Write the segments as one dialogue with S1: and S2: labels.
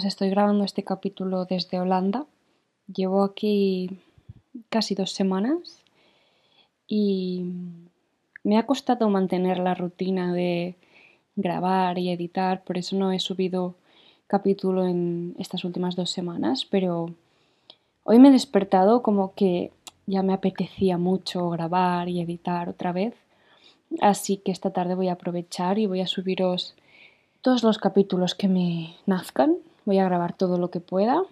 S1: Os estoy grabando este capítulo desde Holanda. Llevo aquí casi dos semanas y me ha costado mantener la rutina de grabar y editar, por eso no he subido capítulo en estas últimas dos semanas, pero hoy me he despertado como que ya me apetecía mucho grabar y editar otra vez, así que esta tarde voy a aprovechar y voy a subiros todos los capítulos que me nazcan, voy a grabar todo lo que pueda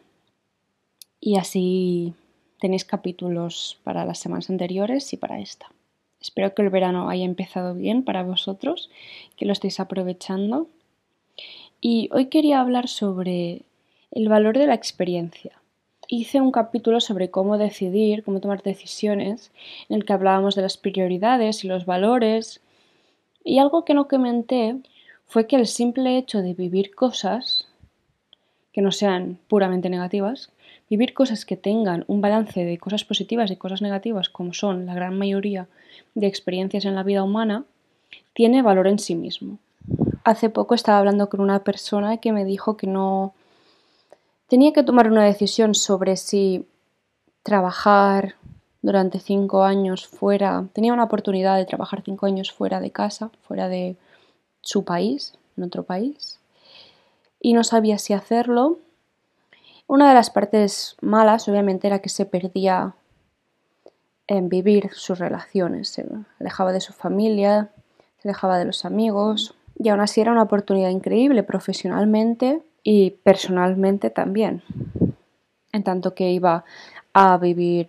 S1: y así tenéis capítulos para las semanas anteriores y para esta. Espero que el verano haya empezado bien para vosotros, que lo estéis aprovechando. Y hoy quería hablar sobre el valor de la experiencia. Hice un capítulo sobre cómo decidir, cómo tomar decisiones, en el que hablábamos de las prioridades y los valores. Y algo que no comenté fue que el simple hecho de vivir cosas que no sean puramente negativas, vivir cosas que tengan un balance de cosas positivas y cosas negativas, como son la gran mayoría de experiencias en la vida humana, tiene valor en sí mismo. Hace poco estaba hablando con una persona que me dijo que no tenía que tomar una decisión sobre si trabajar durante cinco años fuera, tenía una oportunidad de trabajar cinco años fuera de casa, fuera de su país, en otro país, y no sabía si hacerlo. Una de las partes malas, obviamente, era que se perdía en vivir sus relaciones, se alejaba de su familia, se alejaba de los amigos, y aún así era una oportunidad increíble profesionalmente y personalmente también. En tanto que iba a vivir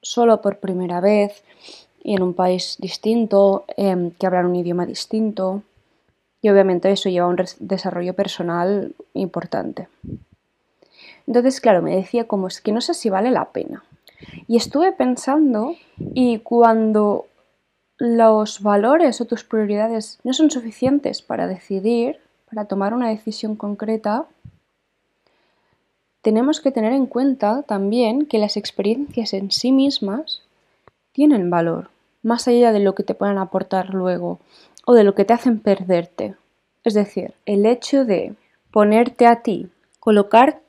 S1: solo por primera vez y en un país distinto, em, que hablan un idioma distinto, y obviamente eso lleva a un desarrollo personal importante. Entonces, claro, me decía como es que no sé si vale la pena. Y estuve pensando y cuando los valores o tus prioridades no son suficientes para decidir, para tomar una decisión concreta, tenemos que tener en cuenta también que las experiencias en sí mismas tienen valor, más allá de lo que te puedan aportar luego o de lo que te hacen perderte. Es decir, el hecho de ponerte a ti, colocar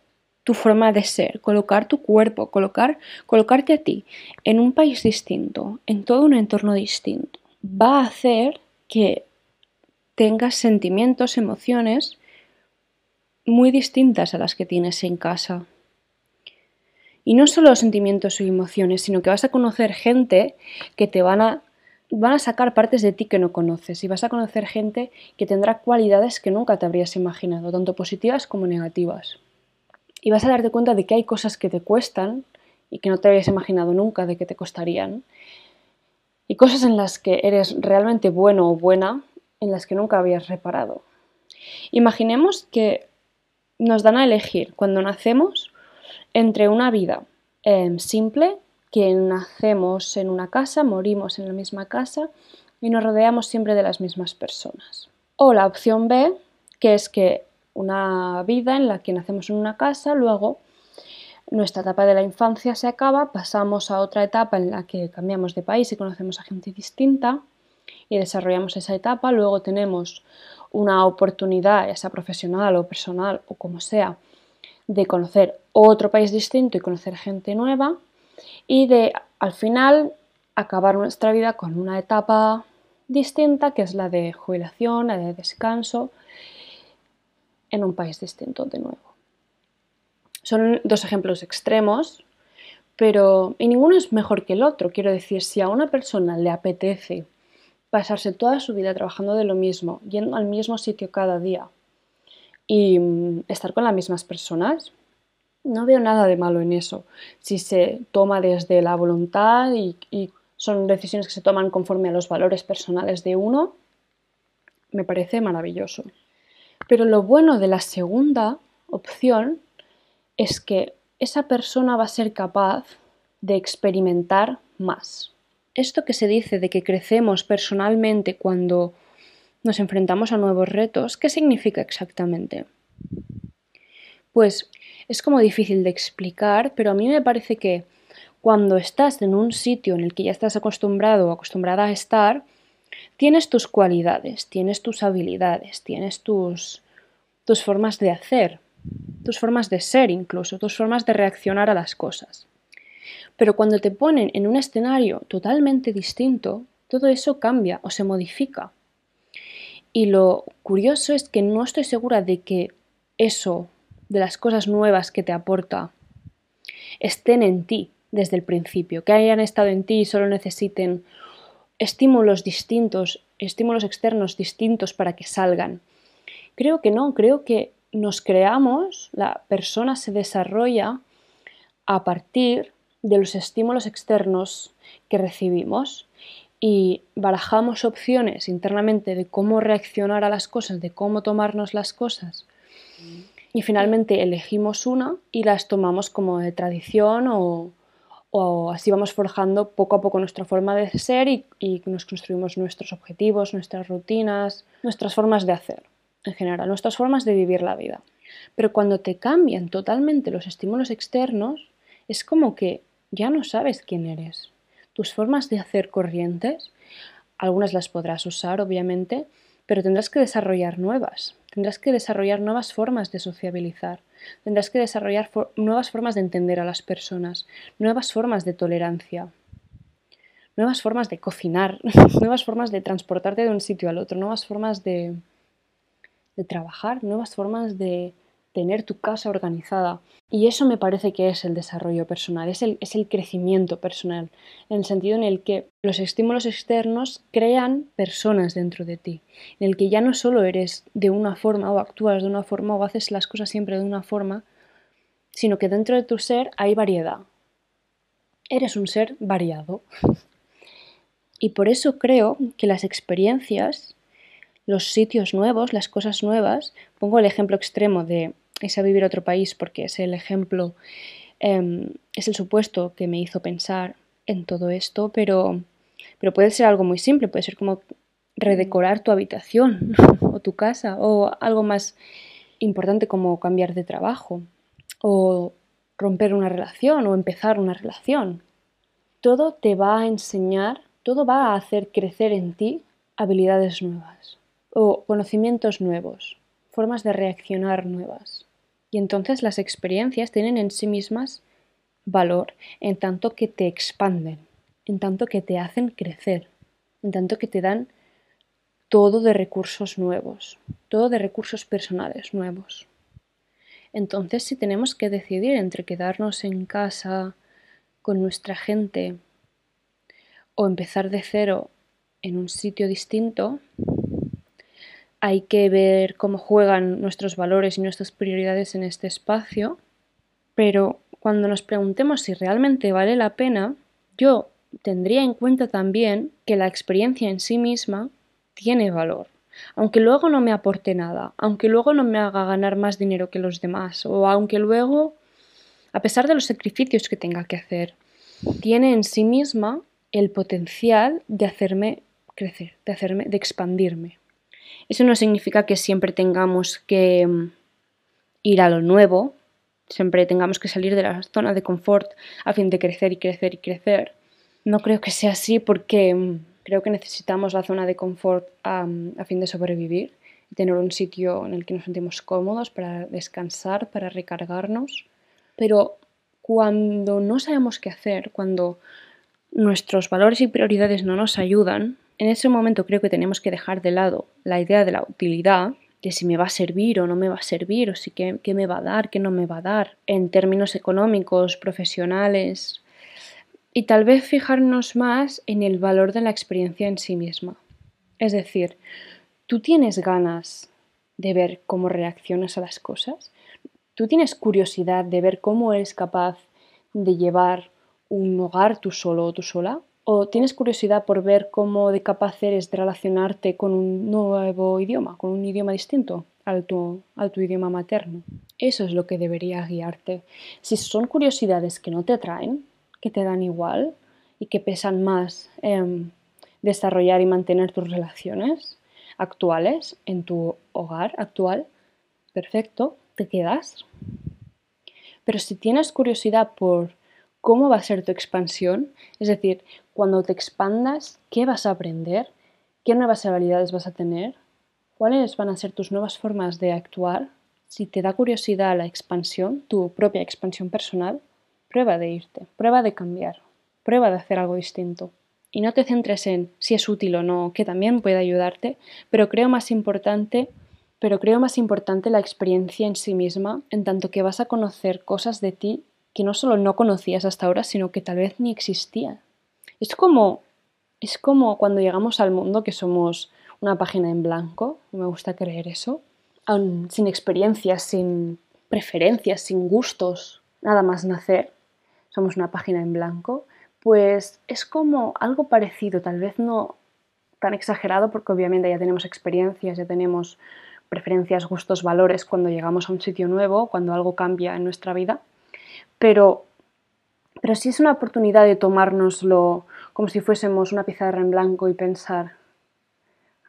S1: tu forma de ser, colocar tu cuerpo, colocar, colocarte a ti en un país distinto, en todo un entorno distinto, va a hacer que tengas sentimientos, emociones muy distintas a las que tienes en casa. Y no solo sentimientos y emociones, sino que vas a conocer gente que te van a van a sacar partes de ti que no conoces y vas a conocer gente que tendrá cualidades que nunca te habrías imaginado, tanto positivas como negativas. Y vas a darte cuenta de que hay cosas que te cuestan y que no te habrías imaginado nunca de que te costarían. Y cosas en las que eres realmente bueno o buena en las que nunca habías reparado. Imaginemos que nos dan a elegir cuando nacemos entre una vida eh, simple que nacemos en una casa, morimos en la misma casa y nos rodeamos siempre de las mismas personas. O la opción B, que es que una vida en la que nacemos en una casa, luego nuestra etapa de la infancia se acaba, pasamos a otra etapa en la que cambiamos de país y conocemos a gente distinta y desarrollamos esa etapa, luego tenemos una oportunidad, ya sea profesional o personal o como sea, de conocer otro país distinto y conocer gente nueva y de al final acabar nuestra vida con una etapa distinta que es la de jubilación, la de descanso en un país distinto de nuevo. Son dos ejemplos extremos, pero y ninguno es mejor que el otro. Quiero decir, si a una persona le apetece pasarse toda su vida trabajando de lo mismo, yendo al mismo sitio cada día y mm, estar con las mismas personas, no veo nada de malo en eso. Si se toma desde la voluntad y, son decisiones que se toman conforme a los valores personales de uno, me parece maravilloso. Pero lo bueno de la segunda opción es que esa persona va a ser capaz de experimentar más. Esto que se dice de que crecemos personalmente cuando nos enfrentamos a nuevos retos, ¿qué significa exactamente? Pues es como difícil de explicar, pero a mí me parece que cuando estás en un sitio en el que ya estás acostumbrado o acostumbrada a estar, tienes tus cualidades, tienes tus habilidades, tienes tus, tus formas de hacer. tus formas de ser incluso, tus formas de reaccionar a las cosas. Pero cuando te ponen en un escenario totalmente distinto, todo eso cambia o se modifica. Y lo curioso es que no estoy segura de que eso, de las cosas nuevas que te aporta, estén en ti desde el principio, que hayan estado en ti y solo necesiten estímulos distintos, estímulos externos distintos para que salgan. Creo que no, creo que nos creamos, la persona se desarrolla a partir de los estímulos externos que recibimos y barajamos opciones internamente de cómo reaccionar a las cosas, de cómo tomarnos las cosas. Y finalmente elegimos una y las tomamos como de tradición o, así vamos forjando poco a poco nuestra forma de ser y, y, nos construimos nuestros objetivos, nuestras rutinas, nuestras formas de hacer en general, nuestras formas de vivir la vida. Pero cuando te cambian totalmente los estímulos externos, es como que ya no sabes quién eres. Tus formas de hacer corrientes, algunas las podrás usar, obviamente, pero tendrás que desarrollar nuevas. Tendrás que desarrollar nuevas formas de sociabilizar. Tendrás que desarrollar nuevas formas de entender a las personas, nuevas formas de tolerancia, nuevas formas de cocinar, nuevas formas de transportarte de un sitio al otro, nuevas formas de, trabajar, nuevas formas de tener tu casa organizada. Y eso me parece que es el desarrollo personal, es el, es el crecimiento personal, en el sentido en el que los estímulos externos crean personas dentro de ti, en el que ya no solo eres de una forma o actúas de una forma o haces las cosas siempre de una forma, sino que dentro de tu ser hay variedad. Eres un ser variado. Y por eso creo que las experiencias, los sitios nuevos, las cosas nuevas, pongo el ejemplo extremo de a vivir a otro país porque es el ejemplo, em, es el supuesto que me hizo pensar en todo esto, pero, pero puede ser algo muy simple, puede ser como redecorar tu habitación o tu casa o algo más importante como cambiar de trabajo o romper una relación o empezar una relación. Todo te va a enseñar, todo va a hacer crecer en ti habilidades nuevas o conocimientos nuevos, formas de reaccionar nuevas. Y entonces las experiencias tienen en sí mismas valor en tanto que te expanden, en tanto que te hacen crecer, en tanto que te dan todo de recursos nuevos, todo de recursos personales nuevos. Entonces, si tenemos que decidir entre quedarnos en casa con nuestra gente o empezar de cero en un sitio distinto, hay que ver cómo juegan nuestros valores y nuestras prioridades en este espacio, pero cuando nos preguntemos si realmente vale la pena, yo tendría en cuenta también que la experiencia en sí misma tiene valor. Aunque luego no me aporte nada, aunque luego no me haga ganar más dinero que los demás, o aunque luego, a pesar de los sacrificios que tenga que hacer, tiene en sí misma el potencial de hacerme crecer, de hacerme, de expandirme. Eso no significa que siempre tengamos que mm, ir a lo nuevo, siempre tengamos que salir de la zona de confort a fin de crecer y crecer y crecer. No creo que sea así porque mm, creo que necesitamos la zona de confort a, fin de sobrevivir y tener un sitio en el que nos sentimos cómodos para descansar, para recargarnos. Pero cuando no sabemos qué hacer, cuando nuestros valores y prioridades no nos ayudan, en ese momento creo que tenemos que dejar de lado la idea de la utilidad, de si me va a servir o no me va a servir, o si qué, qué me va a dar, qué no me va a dar, en términos económicos, profesionales, y tal vez fijarnos más en el valor de la experiencia en sí misma. Es decir, tú tienes ganas de ver cómo reaccionas a las cosas, tú tienes curiosidad de ver cómo eres capaz de llevar un hogar tú solo o tú sola, ¿O tienes curiosidad por ver cómo de capaz eres de relacionarte con un nuevo idioma, con un idioma distinto al tu, tu idioma materno? Eso es lo que debería guiarte. Si son curiosidades que no te atraen, que te dan igual y que pesan más en desarrollar y mantener tus relaciones actuales en tu hogar actual, perfecto, te quedas. Pero si tienes curiosidad por cómo va a ser tu expansión, es decir, cuando te expandas, ¿qué vas a aprender? ¿Qué nuevas habilidades vas a tener? ¿Cuáles van a ser tus nuevas formas de actuar? Si te da curiosidad la expansión, tu propia expansión personal, prueba de irte, prueba de cambiar, prueba de hacer algo distinto. Y no te centres en si es útil o no, que también puede ayudarte, pero creo más importante, pero creo más importante la experiencia en sí misma, en tanto que vas a conocer cosas de ti que no solo no conocías hasta ahora, sino que tal vez ni existían. Es como es como cuando llegamos al mundo que somos una página en blanco, me gusta creer eso, sin experiencias, sin preferencias, sin gustos, nada más nacer, somos una página en blanco, pues es como algo parecido, tal vez no tan exagerado porque obviamente ya tenemos experiencias, ya tenemos preferencias, gustos, valores cuando llegamos a un sitio nuevo, cuando algo cambia en nuestra vida, pero, pero sí es una oportunidad de tomárnoslo como si fuésemos una pizarra en blanco y pensar,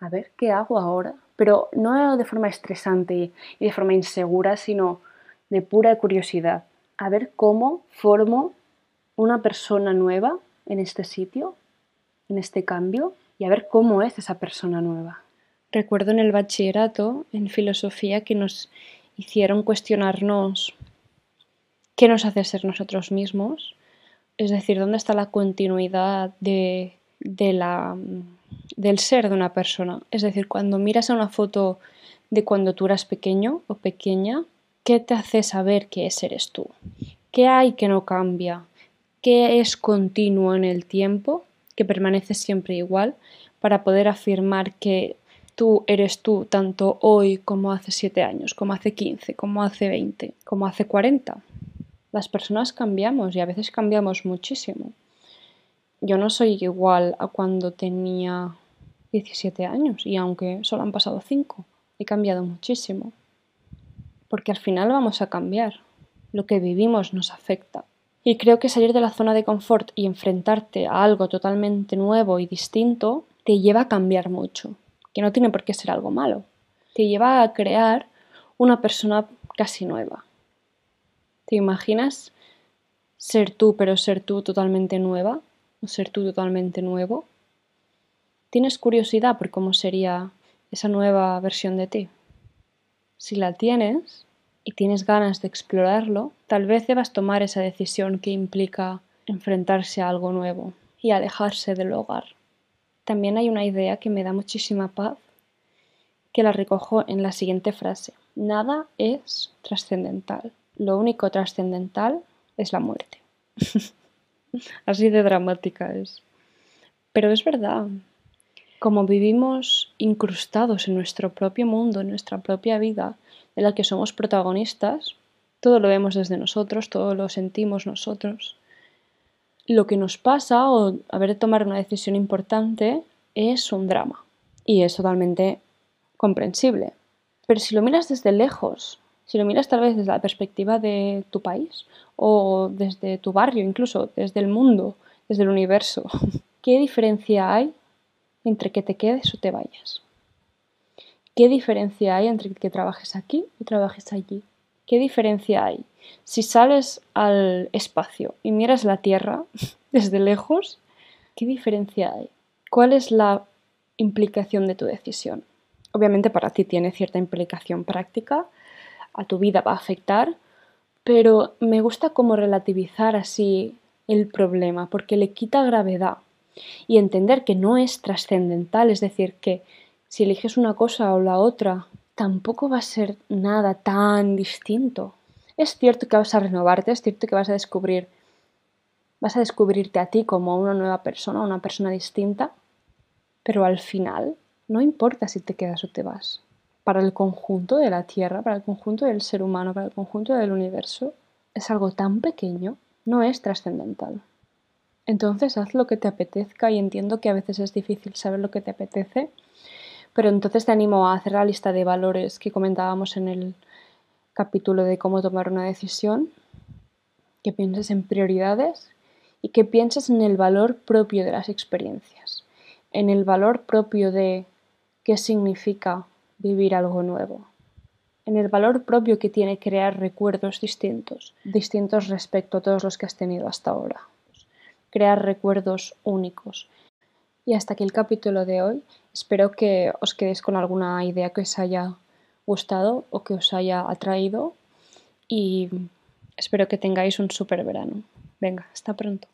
S1: a ver, ¿qué hago ahora? Pero no de forma estresante y de forma insegura, sino de pura curiosidad. A ver cómo formo una persona nueva en este sitio, en este cambio, y a ver cómo es esa persona nueva. Recuerdo en el bachillerato, en filosofía, que nos hicieron cuestionarnos qué nos hace ser nosotros mismos, es decir, dónde está la continuidad de, del ser de una persona. Es decir, cuando miras a una foto de cuando tú eras pequeño o pequeña, ¿qué te hace saber que eres tú? ¿Qué hay que no cambia? ¿Qué es continuo en el tiempo, que permanece siempre igual, para poder afirmar que tú eres tú tanto hoy como hace 7 años, como hace 15, como hace 20, como hace 40? Las personas cambiamos y a veces cambiamos muchísimo. Yo no soy igual a cuando tenía 17 años y aunque solo han pasado 5, he cambiado muchísimo. Porque al final vamos a cambiar. Lo que vivimos nos afecta. Y creo que salir de la zona de confort y enfrentarte a algo totalmente nuevo y distinto te lleva a cambiar mucho, que no tiene por qué ser algo malo. Te lleva a crear una persona casi nueva. ¿Te imaginas ser tú, pero ser tú totalmente nueva? ¿O ser tú totalmente nuevo? ¿Tienes curiosidad por cómo sería esa nueva versión de ti? Si la tienes y tienes ganas de explorarlo, tal vez debas tomar esa decisión que implica enfrentarse a algo nuevo y alejarse del hogar. También hay una idea que me da muchísima paz, que la recojo en la siguiente frase. Nada es trascendental lo único trascendental es la muerte. Así de dramática es. Pero es verdad, como vivimos incrustados en nuestro propio mundo, en nuestra propia vida, en la que somos protagonistas, todo lo vemos desde nosotros, todo lo sentimos nosotros. Lo que nos pasa o haber de tomar una decisión importante es un drama y es totalmente comprensible. Pero si lo miras desde lejos, si lo miras tal vez desde la perspectiva de tu país o desde tu barrio, incluso desde el mundo, desde el universo, ¿qué diferencia hay entre que te quedes o te vayas? ¿Qué diferencia hay entre que trabajes aquí y trabajes allí? ¿Qué diferencia hay? Si sales al espacio y miras la Tierra desde lejos, ¿qué diferencia hay? ¿Cuál es la implicación de tu decisión? Obviamente para ti tiene cierta implicación práctica, a tu vida va a afectar, pero me gusta como relativizar así el problema, porque le quita gravedad y entender que no es trascendental, es decir, que si eliges una cosa o la otra, tampoco va a ser nada tan distinto. Es cierto que vas a renovarte, es cierto que vas a descubrir vas a descubrirte a ti como una nueva persona, una persona distinta, pero al final no importa si te quedas o te vas para el conjunto de la Tierra, para el conjunto del ser humano, para el conjunto del universo, es algo tan pequeño, no es trascendental. Entonces haz lo que te apetezca y entiendo que a veces es difícil saber lo que te apetece, pero entonces te animo a hacer la lista de valores que comentábamos en el capítulo de cómo tomar una decisión, que pienses en prioridades y que pienses en el valor propio de las experiencias, en el valor propio de qué significa vivir algo nuevo, en el valor propio que tiene crear recuerdos distintos, distintos respecto a todos los que has tenido hasta ahora, crear recuerdos únicos. Y hasta aquí el capítulo de hoy. Espero que os quedéis con alguna idea que os haya gustado o que os haya atraído y espero que tengáis un súper verano. Venga, hasta pronto.